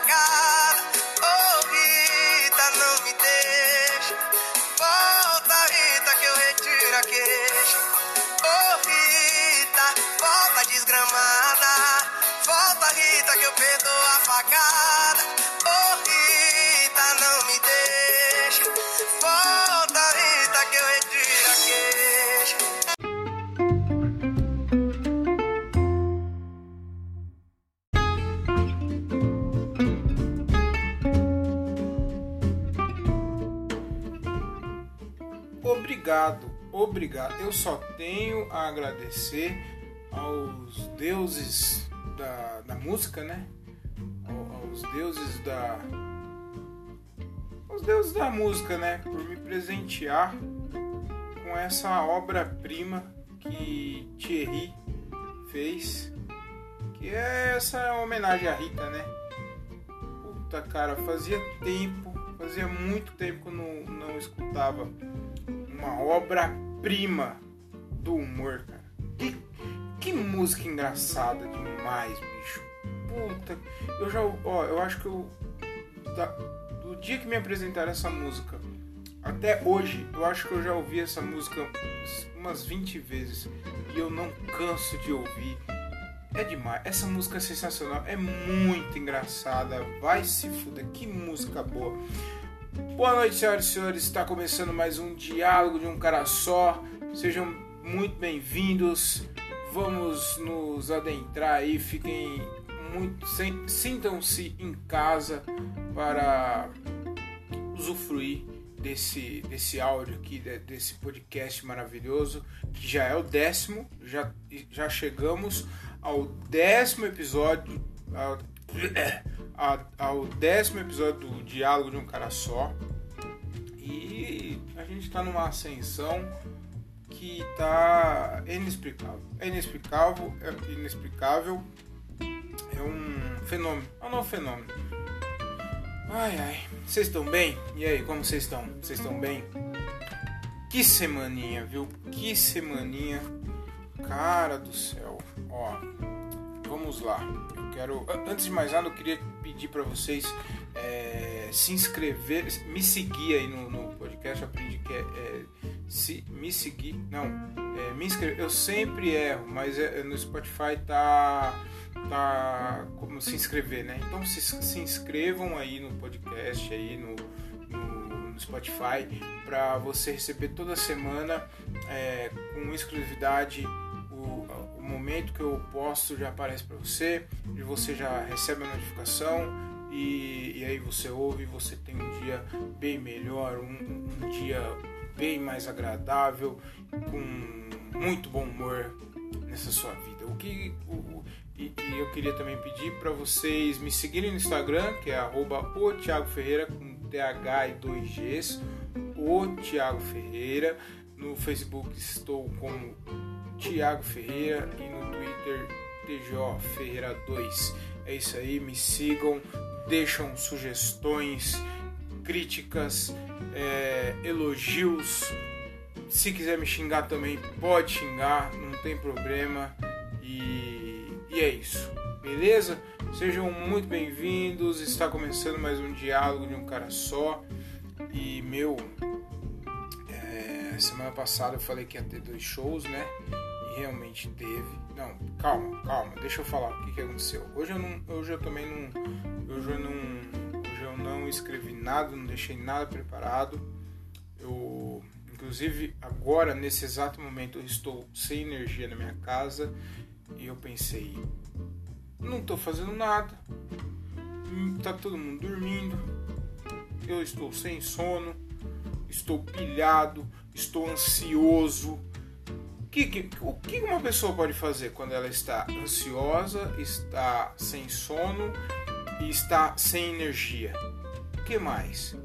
facada. Oh, Rita, não me deixa. Volta, Rita, que eu retiro a queixa. Oh, Rita, volta desgramada. Volta, Rita, que eu perdoo a a agradecer aos deuses da, da música, né? Ao- Aos deuses da. Aos deuses da música, né? Por me presentear com essa obra-prima que Thierry fez. Que é essa homenagem à Rita, né? Puta cara, fazia tempo, fazia muito tempo que eu não, não escutava uma obra-prima do humor, cara. Que, que música engraçada demais, bicho. Puta, eu já, ó, eu acho que eu da- do dia que me apresentaram essa música até hoje, eu acho que eu já ouvi essa música umas 20 vezes e eu não canso de ouvir. É demais. Essa música é sensacional, é muito engraçada. Vai se fuder, que música boa. Boa noite, senhoras e senhores. Está começando mais um diálogo de um cara só. Sejam muito bem-vindos. Vamos nos adentrar aí. Fiquem muito, sintam-se em casa para usufruir desse desse áudio aqui, de- desse podcast maravilhoso que já é o décimo. Já já chegamos ao décimo episódio. Ao, ao décimo episódio do Diálogo de um Cara Só. E a gente está numa ascensão que tá inexplicável. É inexplicável, é inexplicável. É um fenômeno. É um novo fenômeno. Ai ai. Vocês estão bem? E aí, como vocês estão? Vocês estão bem? Que semaninha, viu? Que semaninha. Cara do céu. Ó, vamos lá. Eu quero. an- Antes de mais nada, eu queria pedir para vocês é, se inscrever, me seguir aí no, no podcast. Aprendi que é, é, se me seguir. Não, é, me inscrever. Eu sempre erro, mas é- no Spotify tá tá como se inscrever, né? Então se, se inscrevam aí no podcast aí no, no, no Spotify para você receber toda semana é, com exclusividade o, o momento que eu posto já aparece para você e você já recebe a notificação e, e aí você ouve você tem um dia bem melhor um, um dia bem mais agradável com muito bom humor nessa sua vida o que o, o- e, e eu queria também pedir para vocês me seguirem no Instagram que é arroba o Thiago Ferreira com TH e 2 Gs o Thiago Ferreira no Facebook estou como Tiago Ferreira e no Twitter TGO Ferreira 2. É isso aí, me sigam, deixam sugestões, críticas, é, elogios. Se quiser me xingar também, pode xingar, não tem problema. E, e é isso, beleza? Sejam muito bem-vindos. Está começando mais um diálogo de um cara só. E meu, é, semana passada eu falei que ia ter dois shows, né? E realmente teve. Não, calma, calma, deixa eu falar o que, que aconteceu. Hoje eu não. Hoje eu também não. Hoje eu não. Não escrevi nada, não deixei nada preparado. Eu. Inclusive agora, nesse exato momento, eu estou sem energia na minha casa e eu pensei, não tô fazendo nada. Hum, Tá todo mundo dormindo. Eu estou sem sono, estou pilhado, estou ansioso. Que, que- o que uma pessoa pode fazer quando ela está ansiosa, está sem sono e está sem energia? Que mais?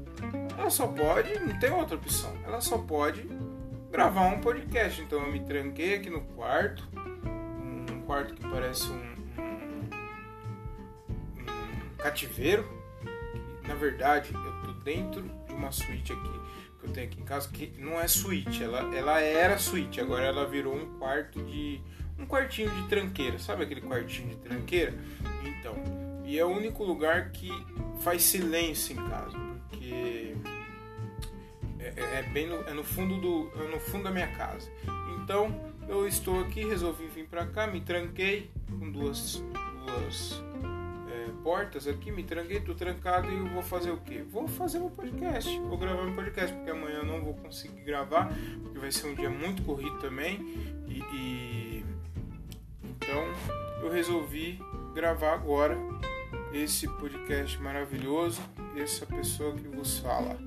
Ela só pode, não tem outra opção, ela só pode gravar um podcast. Então eu me tranquei aqui no quarto, um quarto que parece um, um- um cativeiro. Na verdade, eu tô dentro de uma suíte aqui que eu tenho aqui em casa que não é suíte, ela, ela era suíte, agora ela virou um quarto de um quartinho de tranqueira, sabe aquele quartinho de tranqueira? Então, E é o único lugar que faz silêncio em casa, porque é, é, é bem no, é no fundo do é no fundo da minha casa. Então eu estou aqui, resolvi vir para cá, me tranquei com duas duas é, portas aqui, me tranquei, tô trancado e vou fazer o quê? Vou fazer um podcast, vou gravar um podcast porque amanhã eu não vou conseguir gravar, porque vai ser um dia muito corrido também e, e então eu resolvi gravar agora esse podcast maravilhoso, essa pessoa que vos fala.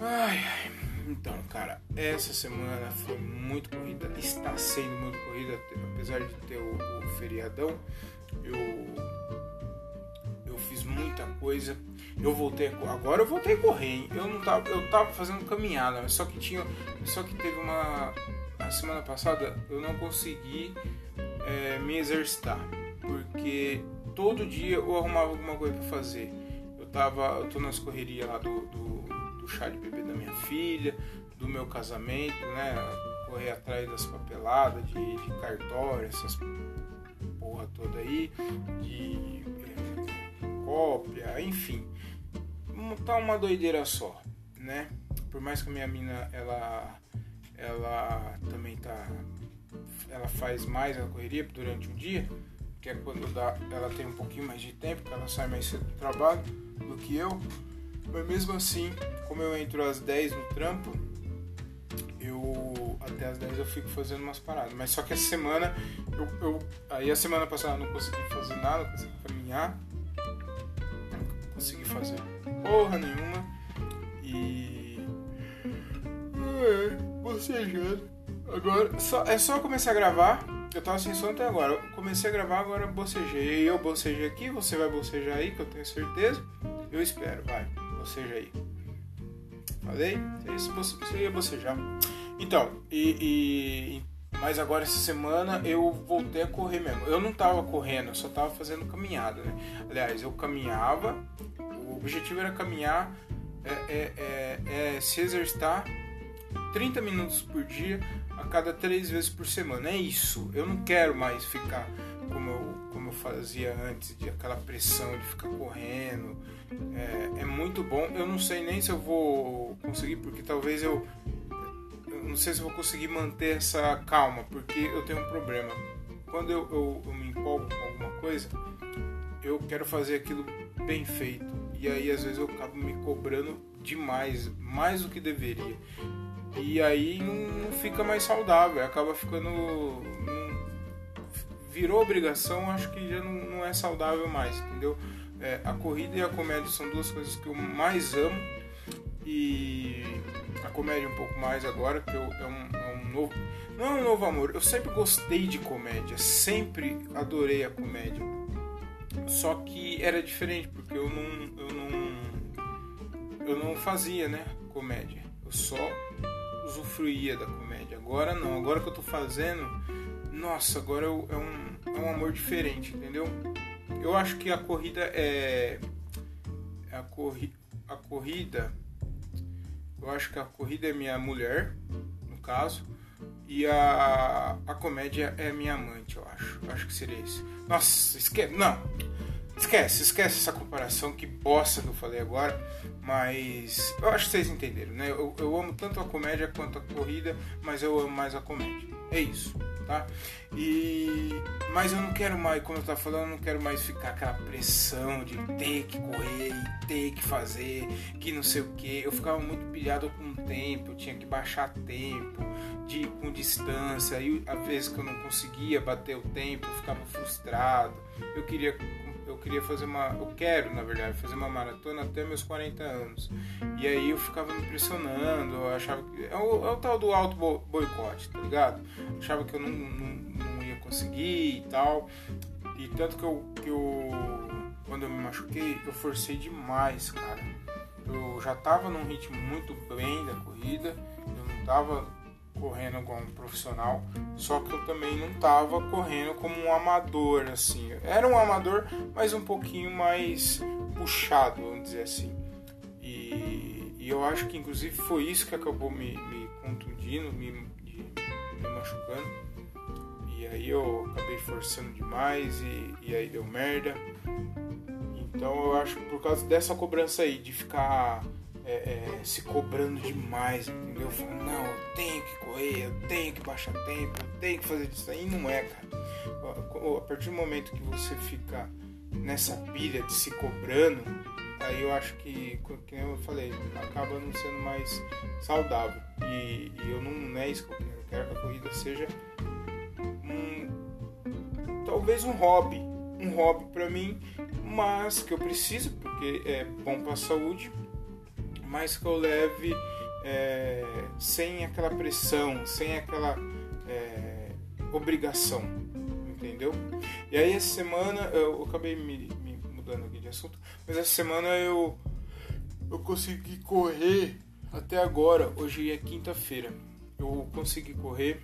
Ai, ai. Então, cara, essa semana foi muito corrida, está sendo muito corrida, apesar de ter o, o feriadão. Eu eu fiz muita coisa. Eu voltei agora eu voltei a correr, hein? Eu não tava, eu tava fazendo caminhada, só que tinha, só que teve uma a semana passada eu não consegui é, me exercitar porque todo dia eu arrumava alguma coisa para fazer. Eu tava, eu tô nas correrias lá do, do, do chá de bebê da minha filha, do meu casamento, né? Correr atrás das papeladas de, de cartório, essas porra toda aí, de é, cópia, enfim. Tá uma doideira só, né? Por mais que a minha mina, ela, ela também tá, ela faz mais a correria durante o dia, que é quando dá, ela tem um pouquinho mais de tempo, que ela sai mais cedo do trabalho do que eu. Mas mesmo assim, como eu entro às 10 no trampo, eu até às 10 eu fico fazendo umas paradas. Mas só que essa semana, eu, eu aí a semana passada eu não consegui fazer nada, não consegui caminhar, não consegui fazer porra nenhuma. E. É, bocejando. Agora, só, é só começar a gravar eu tava sem som até agora. Eu comecei a gravar, agora bocejei. Eu bocejei aqui, você vai bocejar aí, que eu tenho certeza. Eu espero, vai, boceja aí. Falei? Você ia bocejar. Então, e, e, Mas agora essa semana eu voltei a correr mesmo. Eu não tava correndo, eu só tava fazendo caminhada, né? Aliás, eu caminhava, o objetivo era caminhar, é, é, é, é se exercitar 30 minutos por dia a cada três vezes por semana. É isso. Eu não quero mais ficar como eu, como eu fazia antes, de aquela pressão de ficar correndo. É, é muito bom. Eu não sei nem se eu vou conseguir, porque talvez eu. eu não sei se eu vou conseguir manter essa calma, porque eu tenho um problema. Quando eu, eu, eu me empolgo com alguma coisa, eu quero fazer aquilo bem feito. E aí às vezes eu acabo me cobrando demais, mais do que deveria. E aí não fica mais saudável, acaba ficando. virou obrigação, acho que já não, não é saudável mais, entendeu? É, a corrida e a comédia são duas coisas que eu mais amo. E a comédia um pouco mais agora, porque eu, é, um, é um novo. Não é um novo amor, eu sempre gostei de comédia, sempre adorei a comédia. Só que era diferente, porque eu não. Eu não, eu não fazia, né? Comédia. Eu só usufruía da comédia. Agora não, agora que eu tô fazendo, nossa, agora é, um, é um amor diferente, entendeu? Eu acho que a corrida é. A, corri, a corrida. Eu acho que a corrida é minha mulher, no caso. E a, a comédia é minha amante, eu acho. Eu acho que seria isso. Nossa, esquece. Não! Esquece, esquece essa comparação, que bosta que eu falei agora. Mas eu acho que vocês entenderam, né? Eu, eu amo tanto a comédia quanto a corrida, mas eu amo mais a comédia. É isso, tá? E mas eu não quero mais, como eu tava falando, eu não quero mais ficar aquela pressão de ter que correr e ter que fazer, que não sei o que. Eu ficava muito pilhado com o tempo, tinha que baixar tempo, de com distância. E às vezes que eu não conseguia bater o tempo, eu ficava frustrado. Eu queria eu queria fazer uma. Eu quero, na verdade, fazer uma maratona até meus 40 anos. E aí eu ficava me pressionando, eu achava que. É o, é o tal do auto boicote, tá ligado? Achava que eu não, não, não, ia conseguir e tal. E tanto que eu, que eu. Quando eu me machuquei, eu forcei demais, cara. Eu já tava num ritmo muito bem da corrida, eu não tava correndo como um profissional, só que eu também não estava correndo como um amador, assim. Era um amador, mas um pouquinho mais puxado, vamos dizer assim. E, e eu acho que inclusive foi isso que acabou me, me contundindo, me, me, me machucando. e aí eu acabei forçando demais e, e aí deu merda. Então eu acho que por causa dessa cobrança aí, de ficar é, é, se cobrando demais, entendeu? Falando, não, eu tenho que correr, eu tenho que baixar tempo, eu tenho que fazer isso aí, não é, cara. A partir do momento que você fica nessa pilha de se cobrando, aí eu acho que, como eu falei, acaba não sendo mais saudável. E, e eu não, não é isso que eu quero. Eu quero que a corrida seja um, talvez um hobby, um hobby para mim, mas que eu preciso porque é bom para a saúde, mas que eu leve é, sem aquela pressão, sem aquela é, obrigação, entendeu? E aí essa semana eu, eu acabei me, me, mudando aqui de assunto, mas essa semana eu eu consegui correr até agora. Hoje é quinta-feira. Eu consegui correr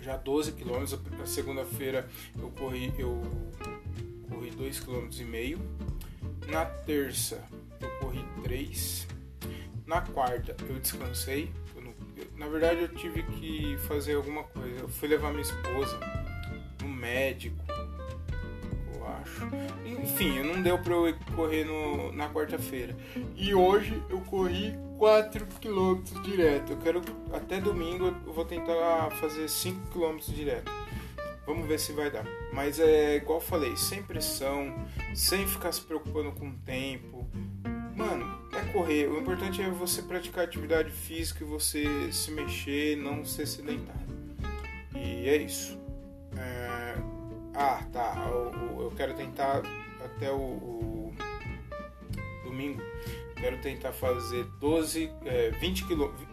já 12 quilômetros. Na segunda-feira eu corri eu corri 2 km e meio. Na terça eu corri 3. Na quarta eu descansei. Eu não, eu, na verdade eu tive que fazer alguma coisa. Eu fui levar minha esposa no médico, eu acho. Enfim, não deu para eu correr no, na quarta-feira. E hoje eu corri 4 km direto. Eu quero até domingo eu vou tentar fazer 5 km direto. Vamos ver se vai dar. Mas é igual eu falei, sem pressão, sem ficar se preocupando com o tempo. Mano, correr. O importante é você praticar atividade física e você se mexer, não ser sedentário. E é isso. É... Ah, tá. Eu, eu, quero tentar até o, o domingo. Quero tentar fazer 12, é, 20 quilômetros.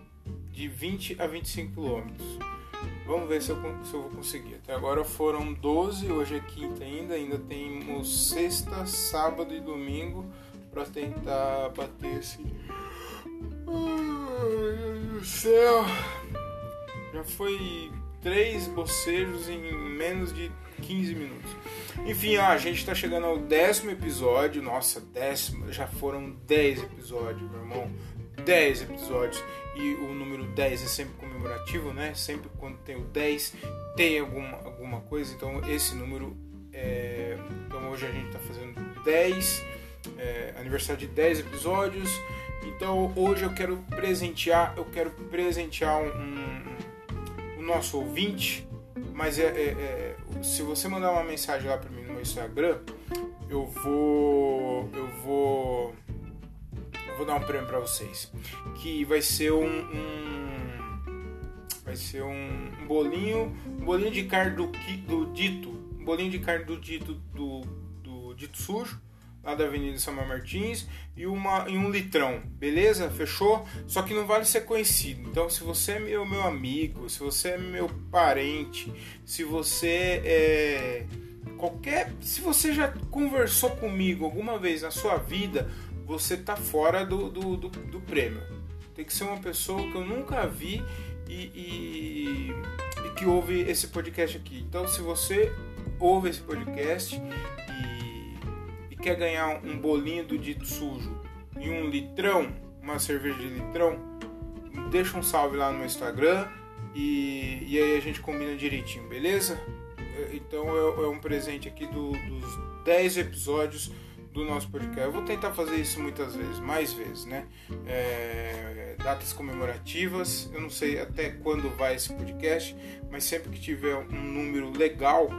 De 20 a 25 quilômetros Vamos ver se eu, se eu vou conseguir. Até agora foram 12, hoje é quinta ainda, ainda temos sexta, sábado e domingo para tentar bater esse. Ai, meu Deus do céu! Já foi três bocejos em menos de 15 minutos. Enfim, a gente está chegando ao décimo episódio. Nossa, décimo, já foram 10 episódios, meu irmão. 10 episódios e o número 10 é sempre comemorativo, né? Sempre quando tem o 10 tem alguma, alguma coisa, então esse número é... Então hoje a gente está fazendo 10, é, aniversário de 10 episódios. Então hoje eu quero presentear, eu quero presentear um, um, um nosso ouvinte, mas é, é, é, se você mandar uma mensagem lá para mim no meu Instagram, eu vou eu vou vou dar um prêmio para vocês, que vai ser um, um vai ser um, um, bolinho, um bolinho de carne do, do dito, um bolinho de carne do dito do, do dito sujo lá da Avenida Samuel Martins e, uma, e um litrão, beleza? Fechou? Só que não vale ser conhecido. Então, se você é meu, meu amigo, se você é meu parente, se você é qualquer. Se você já conversou comigo alguma vez na sua vida, você tá fora do, do, do, do prêmio. Tem que ser uma pessoa que eu nunca vi e, e, e, que ouve esse podcast aqui. Então, se você ouve esse podcast quer ganhar um bolinho do dito sujo e um litrão, uma cerveja de litrão, deixa um salve lá no meu Instagram e, e aí a gente combina direitinho, beleza? Então é, é um presente aqui do, dos 10 episódios do nosso podcast. Eu vou tentar fazer isso muitas vezes, mais vezes, né? É, datas comemorativas, eu não sei até quando vai esse podcast, mas sempre que tiver um número legal,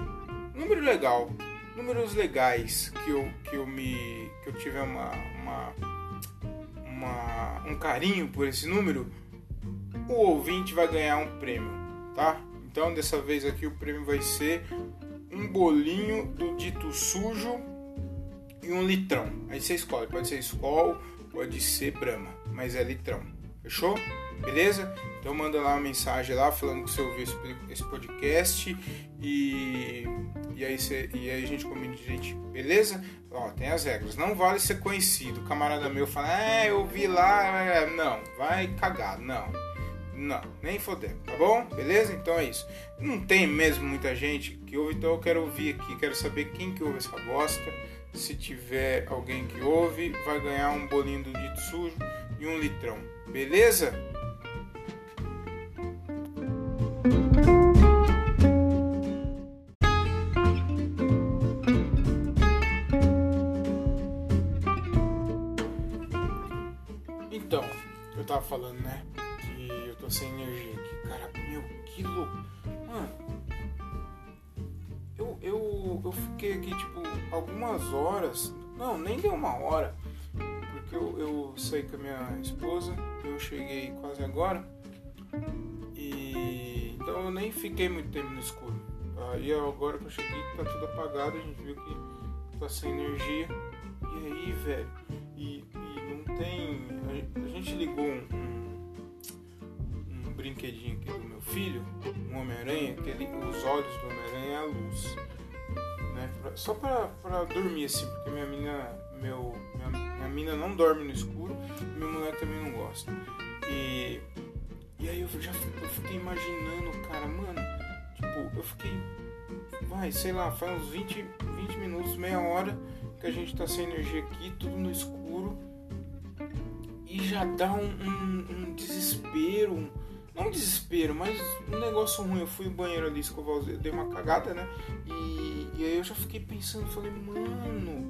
número legal, números legais que eu, que eu me que eu tiver uma, uma, uma um carinho por esse número, o ouvinte vai ganhar um prêmio, tá? Então dessa vez aqui o prêmio vai ser um bolinho do dito sujo e um litrão. Aí você escolhe, pode ser Skol, pode ser Brahma, mas é litrão. Fechou? Beleza? Então manda lá uma mensagem lá falando que você ouviu esse podcast e, e, aí, você, e aí a gente combina direitinho. Beleza? Ó, tem as regras. Não vale ser conhecido. O camarada meu fala, é, eu vi lá. Não, vai cagar. Não. Não, nem foder, tá bom? Beleza? Então é isso. Não tem mesmo muita gente que ouve, então eu quero ouvir aqui, quero saber quem que ouve essa bosta se tiver alguém que ouve, vai ganhar um bolinho do dito sujo e um litrão. Beleza? Horas. Não, nem deu uma hora. Porque eu, eu saí com a minha esposa. Eu cheguei quase agora. E. Então eu nem fiquei muito tempo no escuro. Aí agora que eu cheguei, tá tudo apagado. A gente viu que tá sem energia. E aí, velho? E, e não tem. A gente ligou um, um, um, brinquedinho aqui do meu filho, um Homem-Aranha, que ele, os olhos do Homem-Aranha é a luz. Né? Pra, só pra, pra dormir assim, porque minha mina. Meu, minha, minha mina não dorme no escuro, minha mulher também não gosta. E, e aí eu já eu fiquei imaginando, cara, mano, tipo, eu fiquei. Vai, sei lá, faz uns 20, 20 minutos, meia hora que a gente tá sem energia aqui, tudo no escuro. E já dá um, um, um desespero, um, não desespero, mas um negócio ruim. Eu fui no banheiro ali escovar os dei uma cagada, né? E, e aí eu já fiquei pensando, falei, mano,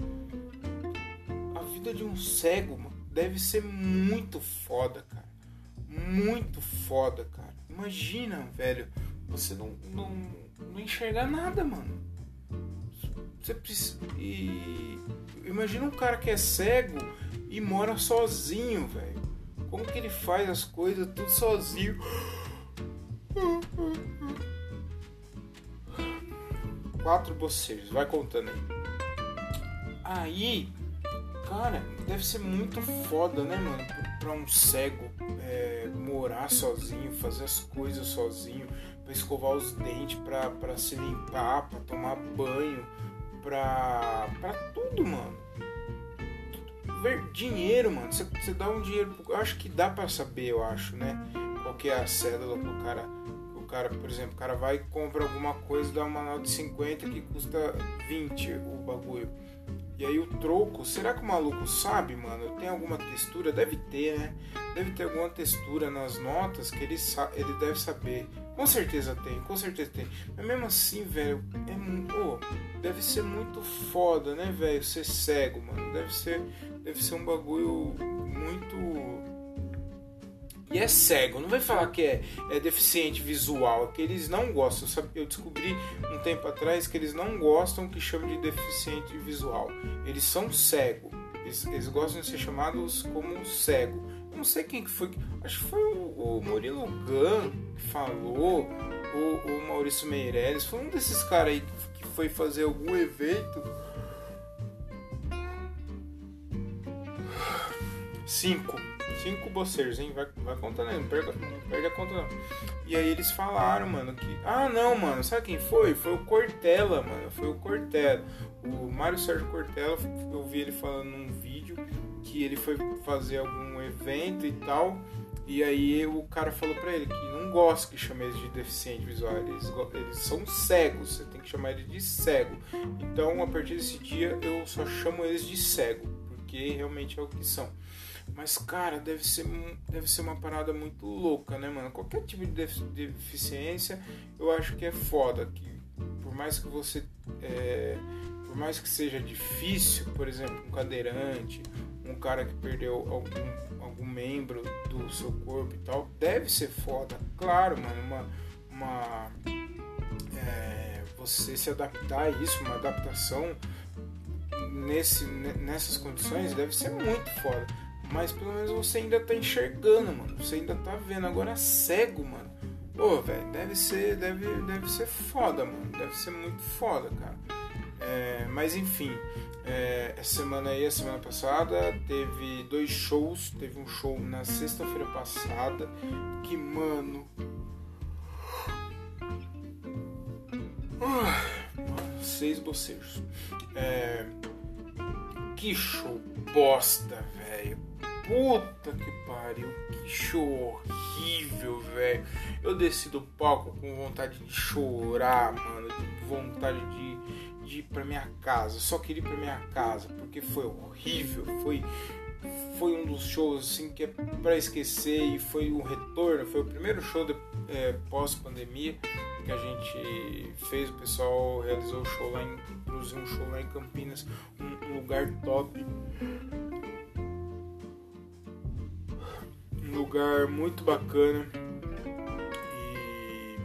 a vida de um cego deve ser muito foda, cara. Muito foda, cara. Imagina, velho, você não, não, não enxergar nada, mano você precisa. E imagina um cara que é cego e mora sozinho, velho. Como que ele faz as coisas tudo sozinho? Quatro bocejos, vai contando aí. Aí, cara, deve ser muito foda, né, mano? Pra um cego é, morar sozinho, fazer as coisas sozinho, pra escovar os dentes, pra, pra se limpar, pra tomar banho pra, pra tudo, mano. Ver dinheiro, mano. Você, você dá um dinheiro. Eu acho que dá pra saber, eu acho, né? Qual que é a cédula pro cara. O cara, por exemplo, o cara vai e compra alguma coisa, dá uma nota de 50 que custa 20 o bagulho. E aí o troco, será que o maluco sabe, mano? Tem alguma textura? Deve ter, né? Deve ter alguma textura nas notas que ele, ele deve saber. Com certeza tem, com certeza tem. Mas mesmo assim, velho, é, oh, deve ser muito foda, né, velho? Ser cego, mano. Deve ser, deve ser um bagulho muito e é cego. Não vai falar que é, é deficiente visual, que eles não gostam. Eu descobri um tempo atrás que eles não gostam que chame de deficiente visual. Eles são cego. Eles, eles gostam de ser chamados como cego. Eu não sei quem que foi. Acho que foi o, o Murilo Gun que falou, ou o Maurício Meirelles. Foi um desses caras aí que foi fazer algum evento. Cinco cinco boceiros, hein? Vai, vai contando aí, não perde, não perde a conta não. E aí eles falaram, mano, que. Ah, não, mano, sabe quem foi? Foi o Cortella, mano. Foi o Cortella. O Mário Sérgio Cortella, eu vi ele falando num vídeo que ele foi fazer algum evento e tal. E aí o cara falou pra ele que não gosta que chame eles de deficiente visual, eles, eles são cegos, você tem que chamar ele de cego. Então a partir desse dia eu só chamo eles de cego, porque realmente é o que são. Mas, cara, deve ser, deve ser uma parada muito louca, né, mano? Qualquer tipo de deficiência, eu acho que é foda. Que por mais que você. É, por mais que seja difícil, por exemplo, um cadeirante, um cara que perdeu algum, algum membro do seu corpo e tal, deve ser foda. Claro, mano, uma. uma é, você se adaptar a isso, uma adaptação nesse, nessas condições deve ser muito foda. Mas pelo menos você ainda tá enxergando, mano. Você ainda tá vendo. Agora cego, mano. Pô, velho, deve ser, deve, deve ser foda, mano. Deve ser muito foda, cara. É, mas enfim, é, essa semana aí, a semana passada, teve dois shows. Teve um show na sexta-feira passada. Que, mano. seis bocejos. É, que show bosta, velho Puta que pariu, que show horrível, velho. Eu desci do palco com vontade de chorar, mano, vontade de, de ir pra minha casa. Só queria ir pra minha casa, porque foi horrível, foi foi um dos shows assim que é para esquecer e foi um retorno, foi o primeiro show é, pós pandemia que a gente fez, o pessoal realizou o show lá em um show lá em Campinas, um lugar top lugar muito bacana e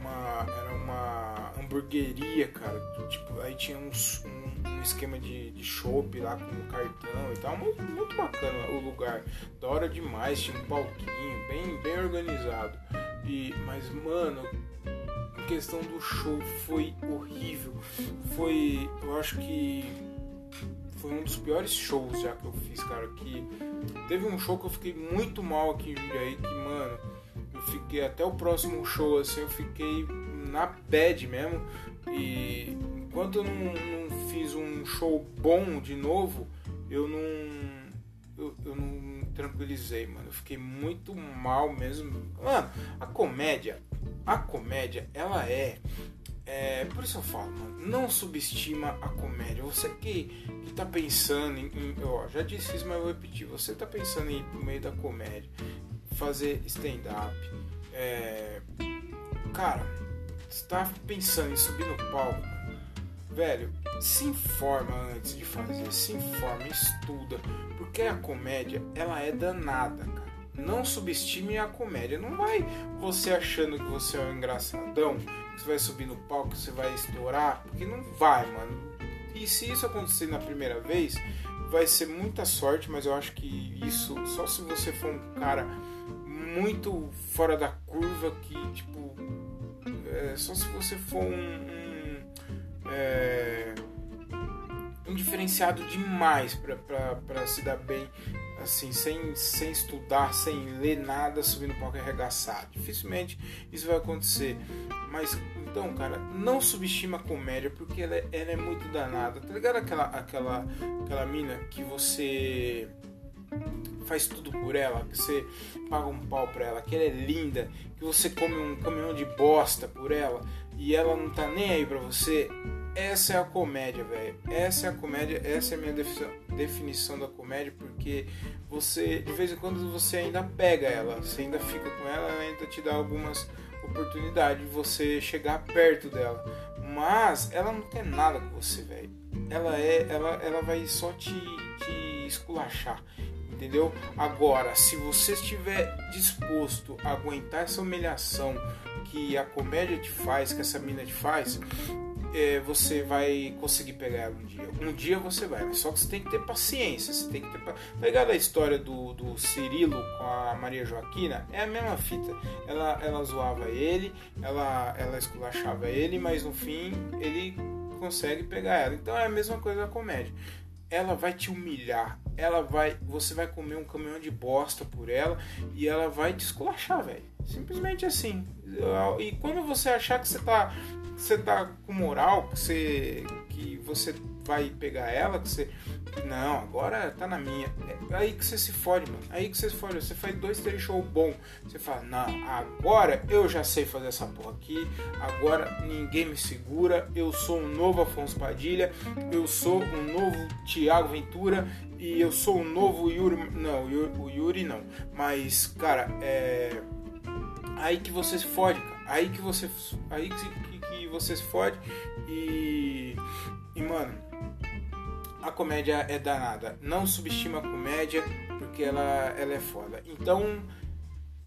uma, era uma hamburgueria, cara. Tipo, aí tinha uns, um, um esquema de, de chopp lá com cartão e tal. Muito, muito bacana o lugar. Da hora demais, tinha um palquinho bem, bem organizado. E, mas, mano, questão do show foi horrível. Foi, eu acho que foi um dos piores shows já que eu fiz, cara. Que teve um show que eu fiquei muito mal aqui em Jundiaí, que, mano, eu fiquei até o próximo show, assim, eu fiquei na bad mesmo. E enquanto eu não, não fiz um show bom de novo, eu não. Eu, eu não tranquilizei, mano. Eu fiquei muito mal mesmo. Mano, a comédia, a comédia, ela é é, por isso eu falo, mano, não subestima a comédia. Você que, que tá pensando em, em ó, já disse isso, mas eu vou repetir. Você tá pensando em ir pro meio da comédia, fazer stand-up, é, cara, está pensando em subir no palco, velho, se informa antes de fazer, se informa, estuda, porque a comédia ela é danada, cara. Não subestime a comédia. Não vai você achando que você é um engraçadão você vai subir no palco, você vai estourar, porque não vai, mano. E se isso acontecer na primeira vez, vai ser muita sorte, mas eu acho que isso só se você for um cara muito fora da curva que tipo é, só se você for um, é, um diferenciado demais para se dar bem assim, sem, sem estudar, sem ler nada, subindo no palco arregaçar. Dificilmente isso vai acontecer. Mas então, cara, não subestima a comédia porque ela, é, ela é muito danada. Tá ligado aquela, aquela, aquela mina que você faz tudo por ela, que você paga um pau pra ela, que ela é linda, que você come um caminhão de bosta por ela e ela não tá nem aí pra você. Essa é a comédia, velho. Essa é a comédia, essa é a minha definição da comédia, porque você, de vez em quando, você ainda pega ela, você ainda fica com ela, ela ainda te dá algumas oportunidades de você chegar perto dela. Mas ela não quer nada com você, velho. Ela é, ela, ela vai só te, te esculachar entendeu? Agora, se você estiver disposto a aguentar essa humilhação que a comédia te faz, que essa mina te faz, é, você vai conseguir pegar um dia. Um dia você vai, só que você tem que ter paciência. Você tem que ter. Tá ligado a história do, do Cirilo com a Maria Joaquina? É a mesma fita. Ela, ela zoava ele, ela, ela esculachava ele, mas no fim ele consegue pegar ela. Então é a mesma coisa da comédia. Ela vai te humilhar, ela vai, você vai comer um caminhão de bosta por ela e ela vai te esculachar, velho. Simplesmente assim. E quando você achar que você tá você tá com moral, que você, que você vai pegar ela, que você. Não, agora tá na minha. É aí que você se fode, mano. Aí que você se fode. Você faz dois, três shows bom. Você fala, não, agora eu já sei fazer essa porra aqui. Agora ninguém me segura. Eu sou um novo Afonso Padilha. Eu sou um novo Thiago Ventura. E eu sou um novo Yuri. Não, o Yuri não. Mas, cara, é. Aí que você se fode, cara. Aí que você. Aí que, que você se fode. E, e mano, a comédia é danada. Não subestima a comédia, porque ela, ela é foda. Então,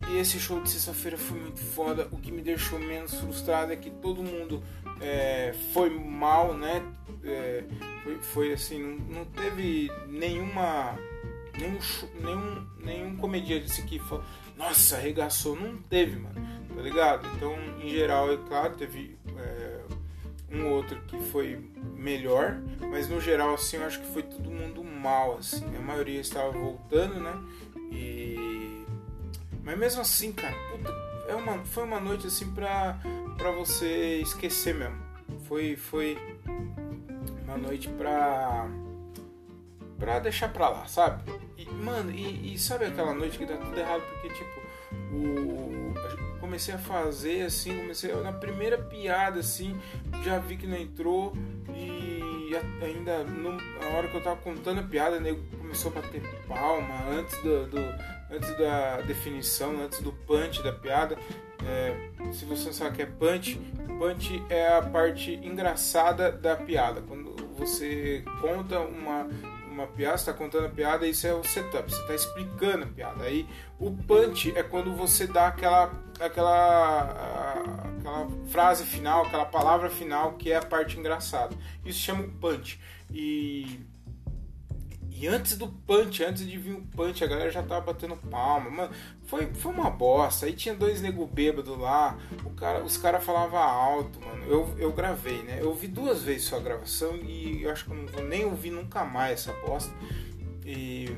e esse show de sexta-feira foi muito foda. O que me deixou menos frustrado é que todo mundo é, foi mal, né? É, foi, foi, assim, não, não, teve nenhuma. Nenhum, nenhum, nenhum comediante que falou, nossa, arregaçou. Não teve, mano, tá ligado? Então, em geral, é claro, teve é, um outro que foi melhor, mas no geral assim eu acho que foi todo mundo mal assim. A maioria estava voltando, né? E mas mesmo assim, cara, puta, é uma, foi uma noite assim pra, pra você esquecer mesmo. Foi foi uma noite pra pra deixar pra lá, sabe? E, mano, e, e sabe aquela noite que dá tudo errado porque tipo o comecei a fazer assim, comecei na primeira piada assim, já vi que não entrou e ainda no, na hora que eu tava contando a piada, nego começou a bater palma antes do, do, antes da definição, antes do punch da piada. É, se você não sabe o que é punch, punch é a parte engraçada da piada. Quando você conta uma uma piada, você tá contando a piada, isso é o setup, você tá explicando a piada. Aí o punch é quando você dá aquela, aquela, aquela frase final, aquela palavra final que é a parte engraçada. Isso chama punch. E e antes do punch, antes de vir o punch, a galera já tava batendo palma. Mano, foi, foi uma bosta. Aí tinha dois nego bêbado lá. O cara, os caras falavam alto, mano. Eu, eu gravei, né? Eu vi duas vezes sua gravação e eu acho que eu não vou nem ouvir nunca mais essa bosta. E.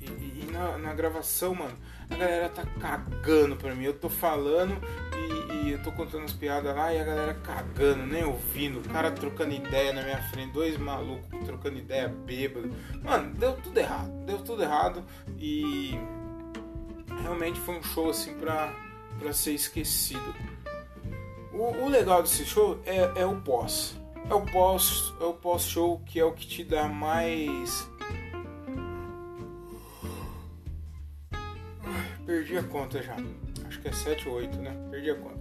E, e na, na gravação, mano, a galera tá cagando pra mim. Eu tô falando e, eu tô contando as piadas lá e a galera cagando, nem ouvindo. O cara trocando ideia na minha frente, dois malucos trocando ideia bêbado. Mano, deu tudo errado. Deu tudo errado e realmente foi um show assim pra, pra ser esquecido. O, o legal desse show é, é o pós. É o pós, é o pós-show que é o que te dá mais perdi a conta já. Que é 7 ou 8, né? Perdi a conta.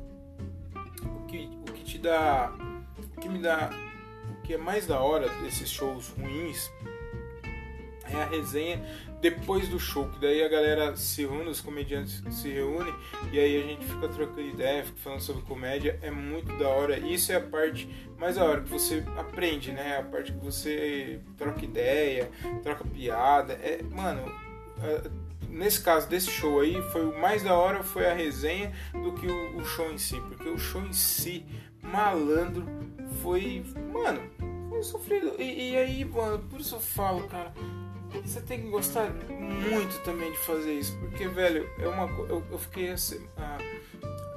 O que, o que te dá. O que me dá. O que é mais da hora desses shows ruins é a resenha depois do show, que daí a galera se reúne, os comediantes se reúnem e aí a gente fica trocando ideia, fica falando sobre comédia, é muito da hora. Isso é a parte mais da hora que você aprende, né? A parte que você troca ideia, troca piada. É, mano, nesse caso desse show aí, foi o mais da hora foi a resenha do que o, o show em si, porque o show em si, malandro, foi, mano, foi sofrido. E, e, aí, mano, por isso eu falo, cara, você tem que gostar muito também de fazer isso, porque, velho, é uma eu, eu fiquei assim, a,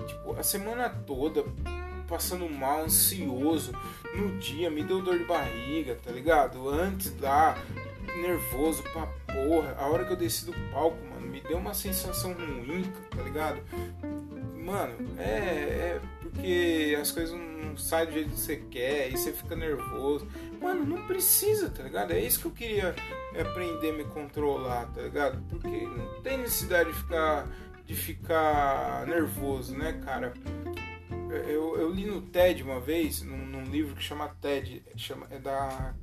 tipo, a semana toda passando mal, ansioso no dia, me deu dor de barriga, tá ligado? Antes lá, nervoso pra porra. A hora que eu desci do palco, mano, me deu uma sensação ruim, tá ligado? Mano, é, é porque as coisas não saem do jeito que você quer e você fica nervoso. Mano, não precisa, tá ligado? É isso que eu queria aprender a me controlar, tá ligado? Porque não tem necessidade de ficar, de ficar nervoso, né, cara? Eu, eu li no TED uma vez, num, num livro que chama TED, chama, é da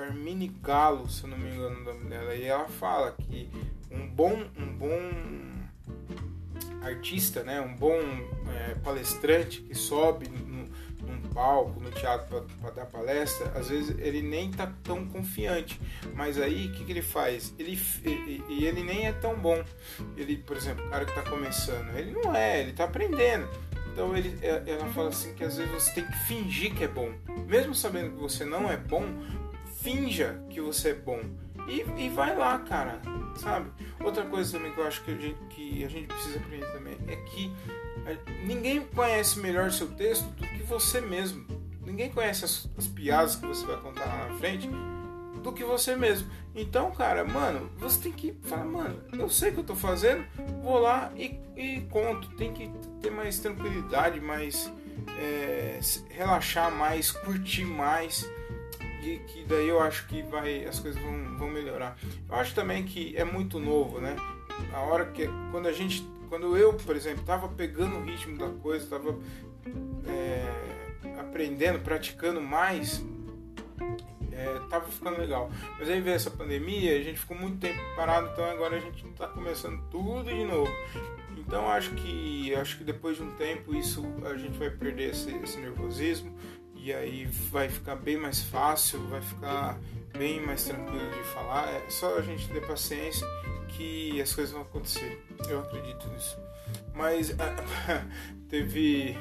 Carmine Galo, se eu não me engano o nome dela, e ela fala que um bom, um bom artista, né, um bom é, palestrante que sobe no, num palco, no teatro para dar palestra, às vezes ele nem tá tão confiante, mas aí o que, que ele faz? Ele e ele, nem é tão bom. Ele, por exemplo, o cara que está começando, ele não é, ele está aprendendo. Então ele, é, ela fala assim que às vezes você tem que fingir que é bom, mesmo sabendo que você não é bom, finja que você é bom. E, e vai lá, cara, sabe? Outra coisa também que eu acho que a gente, que a gente precisa aprender também é que ninguém conhece melhor seu texto do que você mesmo. Ninguém conhece as, as piadas que você vai contar lá na frente do que você mesmo. Então, cara, mano, você tem que falar, mano, eu sei o que eu tô fazendo, vou lá e, e conto. Tem que ter mais tranquilidade, mais é, relaxar mais, curtir mais que daí eu acho que vai as coisas vão, vão melhorar. Eu acho também que é muito novo, né? A hora que quando a gente, quando eu, por exemplo, tava pegando o ritmo da coisa, tava é, aprendendo, praticando mais, é, tava ficando legal. Mas aí veio essa pandemia, a gente ficou muito tempo parado, então agora a gente está começando tudo de novo. Então acho que acho que depois de um tempo isso a gente vai perder esse, esse nervosismo, e aí vai ficar bem mais fácil, vai ficar bem mais tranquilo de falar. É só a gente ter paciência que as coisas vão acontecer. Eu acredito nisso. Mas teve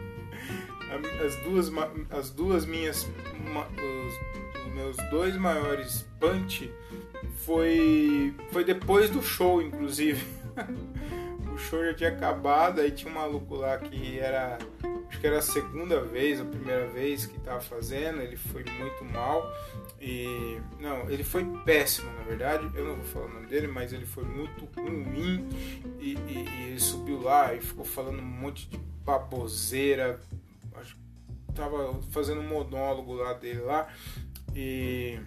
as duas as duas minhas os meus dois maiores punch foi foi depois do show inclusive. o show já tinha acabado, aí tinha um maluco lá que era acho que era a segunda vez, a primeira vez que estava fazendo, ele foi muito mal e não, ele foi péssimo na verdade, eu não vou falar o nome dele, mas ele foi muito ruim e, e, e ele subiu lá e ficou falando um monte de baboseira, acho, tava fazendo um monólogo lá dele lá e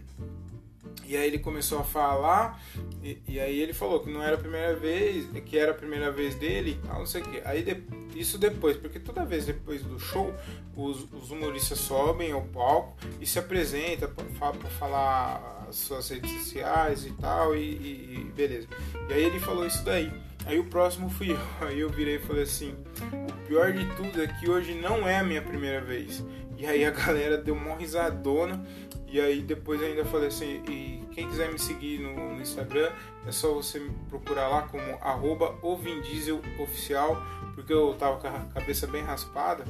E aí ele começou a falar, e, e, aí ele falou que não era a primeira vez, que era a primeira vez dele tal, não sei o que. Aí de, isso depois, porque toda vez depois do show, os, os humoristas sobem ao palco e se apresentam para falar as suas redes sociais e tal, e, e, e beleza. E aí ele falou isso daí. Aí o próximo fui eu. Aí eu virei e falei assim: o pior de tudo é que hoje não é a minha primeira vez. E aí a galera deu uma risadona. E aí depois ainda falei assim, e quem quiser me seguir no, no Instagram, é só você me procurar lá como arroba oficial, porque eu tava com a cabeça bem raspada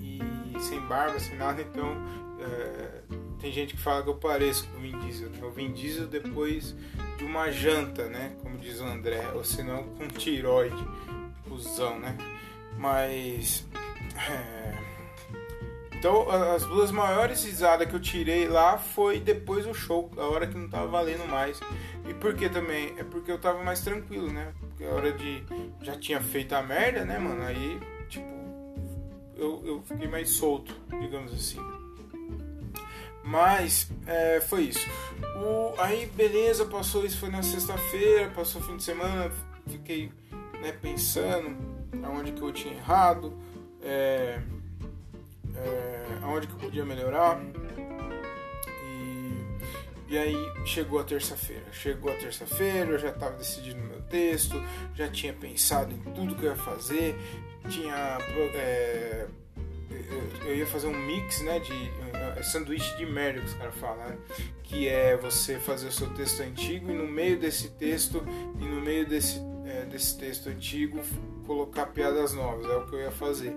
e sem barba, sem nada, então é, tem gente que fala que eu pareço com o Vin Diesel, né? O Vin Diesel depois de uma janta, né? Como diz o André, ou senão com tiroide, cuzão, né? Mas... É, então, as duas maiores risadas que eu tirei lá foi depois do show, a hora que não tava valendo mais. E por que também? É porque eu tava mais tranquilo, né? Porque a hora de. Já tinha feito a merda, né, mano? Aí, tipo. Eu, eu fiquei mais solto, digamos assim. Mas é, foi isso. O, aí, beleza, passou isso, foi na sexta-feira, passou o fim de semana, fiquei né, pensando aonde que eu tinha errado. É, é, aonde que eu podia melhorar. E, e aí chegou a terça-feira. Chegou a terça-feira, eu já estava decidindo meu texto, já tinha pensado em tudo que eu ia fazer, tinha. É, eu ia fazer um mix, né, de é sanduíche de merda que os caras falam, né? Que é você fazer o seu texto antigo e no meio desse texto e no meio desse, é, desse texto antigo colocar piadas novas, é o que eu ia fazer.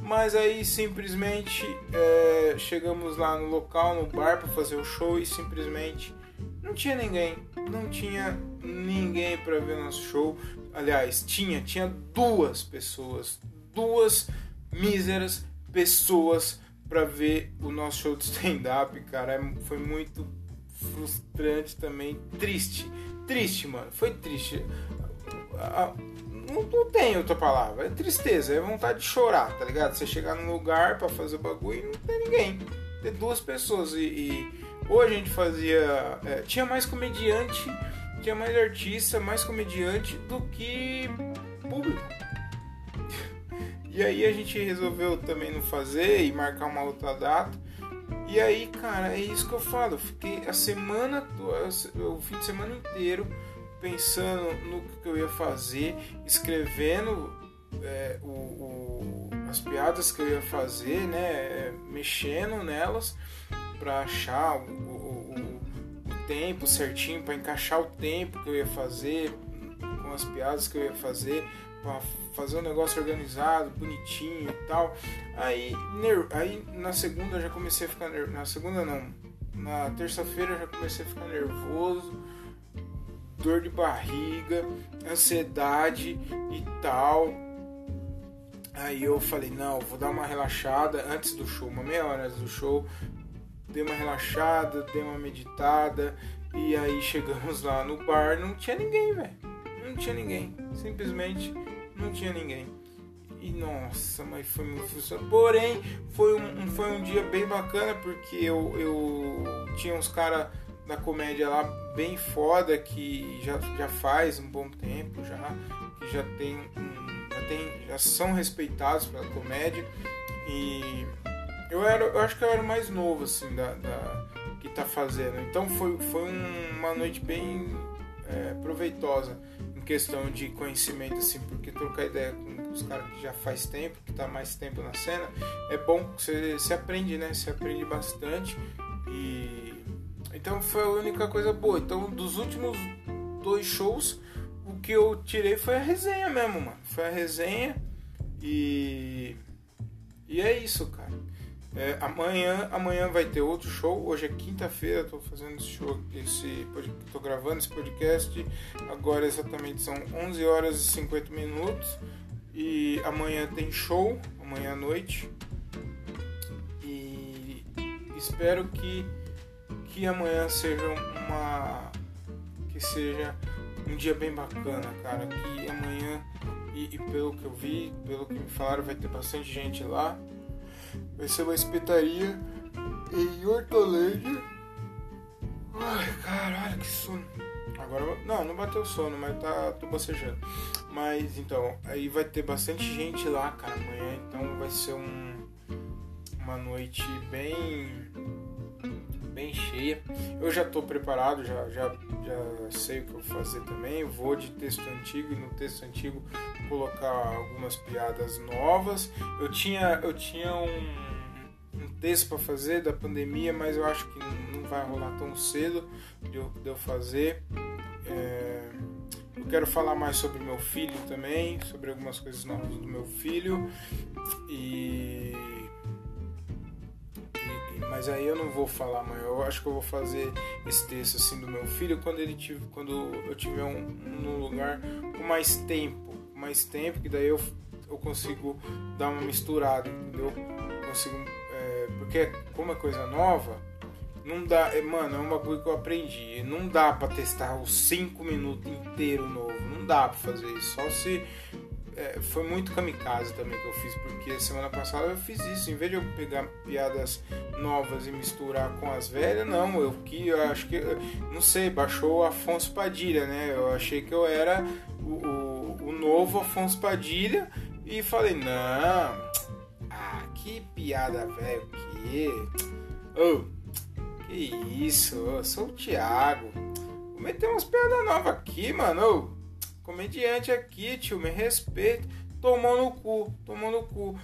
Mas aí simplesmente é, chegamos lá no local, no bar para fazer o show e simplesmente não tinha ninguém, não tinha ninguém para ver nosso show. Aliás, tinha, tinha duas pessoas, duas míseras pessoas para ver o nosso show de stand-up, cara. É, foi muito frustrante também, triste, triste, mano, foi triste não, não tem outra palavra. É tristeza, é vontade de chorar, tá ligado? Você chegar num lugar para fazer o bagulho e não tem ninguém. Tem duas pessoas. E, e ou a gente fazia. É, tinha mais comediante, tinha mais artista, mais comediante do que público. E aí a gente resolveu também não fazer e marcar uma outra data. E aí, cara, é isso que eu falo. Eu fiquei a semana, o fim de semana inteiro pensando no que eu ia fazer, escrevendo é, o, o, as piadas que eu ia fazer, né, mexendo nelas para achar o, o, tempo certinho, para encaixar o tempo que eu ia fazer com as piadas que eu ia fazer, para fazer um negócio organizado, bonitinho e tal. Aí, aí na segunda eu já comecei a ficar nervoso. Na segunda não. Na terça-feira já comecei a ficar nervoso dor de barriga, ansiedade e tal. Aí eu falei, não, vou dar uma relaxada antes do show, uma meia hora antes do show. Dei uma relaxada, dei uma meditada. E aí chegamos lá no bar, não tinha ninguém, velho. Não tinha ninguém. Simplesmente não tinha ninguém. E nossa, mas foi muito frustrante. Porém, foi um, foi um dia bem bacana porque eu, eu tinha uns caras da comédia lá bem foda que já, já faz um bom tempo já que já tem um, já tem já são respeitados pela comédia. E eu era eu acho que eu era mais novo assim da, da que tá fazendo. Então foi foi um, uma noite bem é, proveitosa em questão de conhecimento assim porque trocar ideia com os caras que já faz tempo que tá mais tempo na cena é bom você, você aprende né? Você aprende bastante. E então foi a única coisa boa. Então, dos últimos dois shows, o que eu tirei foi a resenha mesmo, mano. Foi a resenha e. E é isso, cara. É, amanhã, amanhã vai ter outro show. Hoje é quinta-feira, tô fazendo esse show, esse, tô gravando esse podcast. Agora exatamente são 11 horas e 50 minutos. E amanhã tem show, amanhã à noite. E espero que que amanhã seja uma que seja um dia bem bacana, cara. Que amanhã e, e, pelo que eu vi, pelo que me falaram, vai ter bastante gente lá. Vai ser uma espetaria em Hortolândia. Ai, caralho, que sono. Agora, não, não bateu sono, mas tá, tô bocejando. Mas então, aí vai ter bastante gente lá, cara, amanhã. Então vai ser um, uma noite bem bem cheia. Eu já tô preparado, já, já, já sei o que eu vou fazer também. Eu vou de texto antigo e no texto antigo colocar algumas piadas novas. Eu tinha, eu tinha um, um texto para fazer da pandemia, mas eu acho que não vai rolar tão cedo de eu, de eu fazer. É, eu quero falar mais sobre meu filho também, sobre algumas coisas novas do meu filho e mas aí eu não vou falar amanhã. Eu acho que eu vou fazer esse texto assim do meu filho quando ele tive, quando eu tiver um, um lugar com mais tempo, mais tempo que daí eu, eu consigo dar uma misturada, entendeu? consigo, é, porque como é coisa nova, não dá, é, mano, é um bagulho que eu aprendi. Não dá para testar os 5 minutos inteiro novo. Não dá para fazer isso. Só se é, foi muito kamikaze também que eu fiz, porque semana passada eu fiz isso. Em vez de eu pegar piadas novas e misturar com as velhas, não. Eu que eu acho que, não sei, baixou o Afonso Padilha, né? Eu achei que eu era o, o, o novo Afonso Padilha e falei, não, ah, que piada velho, que. Oh, que isso, eu sou o Thiago. Vou meter umas piadas novas aqui, mano. Oh, comediante aqui, tio, me respeita. Tomou no cu, tomou no cu.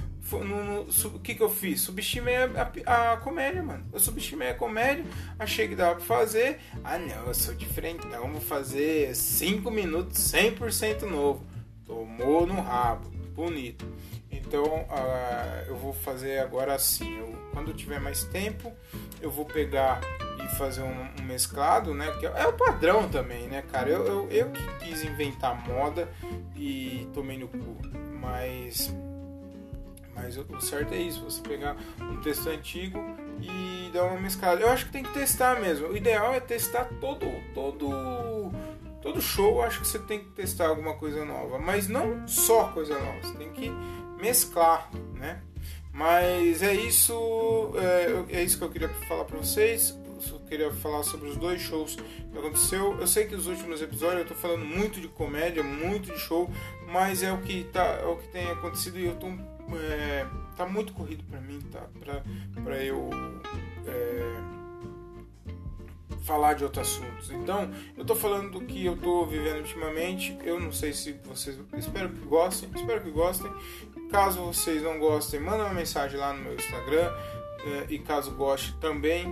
O que que eu fiz? Subestimei a, a, a, comédia, mano. Eu subestimei a comédia, achei que dava pra fazer. Ah, não, eu sou diferente, então vou fazer 5 minutos 100% novo. Tomou no rabo, bonito. Então uh, eu vou fazer agora assim. Eu, quando tiver mais tempo, eu vou pegar e fazer um, um, mesclado, né? Que é o padrão também, né, cara? Eu, eu, eu que quis inventar moda e tomei no cu. Mas, mas o certo é isso, você pegar um texto antigo e dar uma mesclada. Eu acho que tem que testar mesmo. O ideal é testar todo, todo, todo show. Eu acho que você tem que testar alguma coisa nova, mas não só coisa nova. Você tem que mesclar, né? Mas é isso, é, é isso que eu queria falar para vocês eu queria falar sobre os dois shows que aconteceu. Eu sei que os últimos episódios eu tô falando muito de comédia, muito de show, mas é o que tá, é o que tem acontecido e eu tô é, tá muito corrido para mim, tá? Para para eu é, falar de outros assuntos. Então, eu tô falando do que eu tô vivendo ultimamente. Eu não sei se vocês. Espero que gostem. Espero que gostem. Caso vocês não gostem, manda uma mensagem lá no meu Instagram. É, e caso goste também,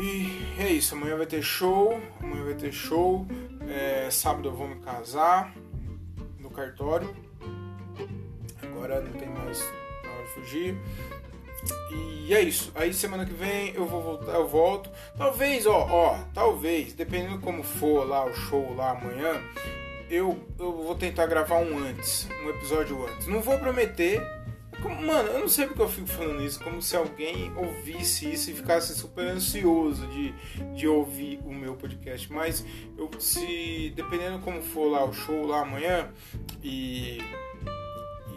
e é isso, amanhã vai ter show, amanhã vai ter show. É, sábado eu vou me casar no cartório. Agora não tem mais pra onde fugir. E é isso. Aí semana que vem eu vou voltar, eu volto. Talvez, ó, ó, talvez, dependendo como for lá o show lá amanhã, eu, eu vou tentar gravar um antes, um episódio antes. Não vou prometer, mano, eu não sei porque eu fico falando isso, como se alguém ouvisse isso e ficasse super ansioso de, de ouvir o meu podcast. Mas eu se dependendo como for lá o show lá amanhã e,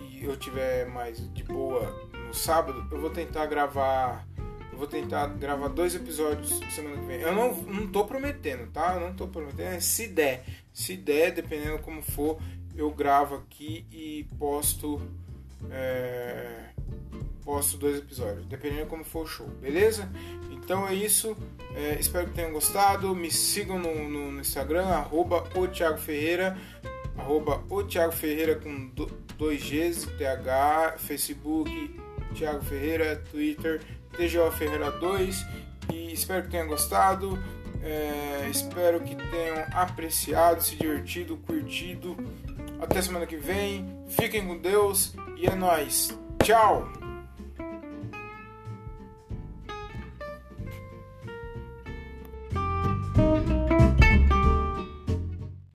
e eu tiver mais de boa no sábado, eu vou tentar gravar. Vou tentar gravar dois episódios semana que vem. Eu não, não tô prometendo, tá? Eu não tô prometendo. Se der, se der, dependendo como for, eu gravo aqui e posto é, posto dois episódios, dependendo como for o show, beleza? Então é isso. É, espero que tenham gostado. Me sigam no, no, no Instagram, arroba o Thiago Ferreira, arroba o Thiago Ferreira com dois Gs, TH, Facebook, Thiago Ferreira, Twitter, TGO Ferreira 2. E espero que tenham gostado. É, espero que tenham apreciado, se divertido, curtido. Até semana que vem. Fiquem com Deus e é nóis. Tchau!